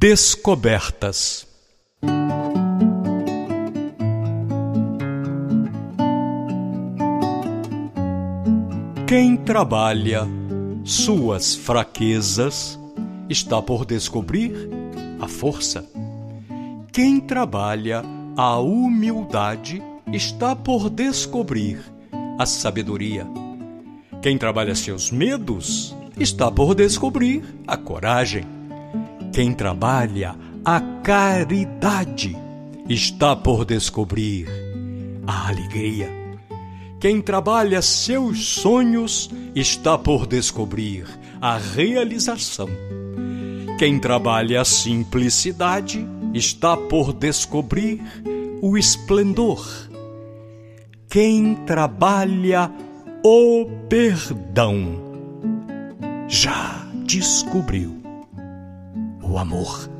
Descobertas Quem trabalha suas fraquezas está por descobrir a força. Quem trabalha a humildade está por descobrir a sabedoria. Quem trabalha seus medos está por descobrir a coragem. Quem trabalha a caridade está por descobrir a alegria. Quem trabalha seus sonhos está por descobrir a realização. Quem trabalha a simplicidade está por descobrir o esplendor. Quem trabalha o perdão já descobriu o amor.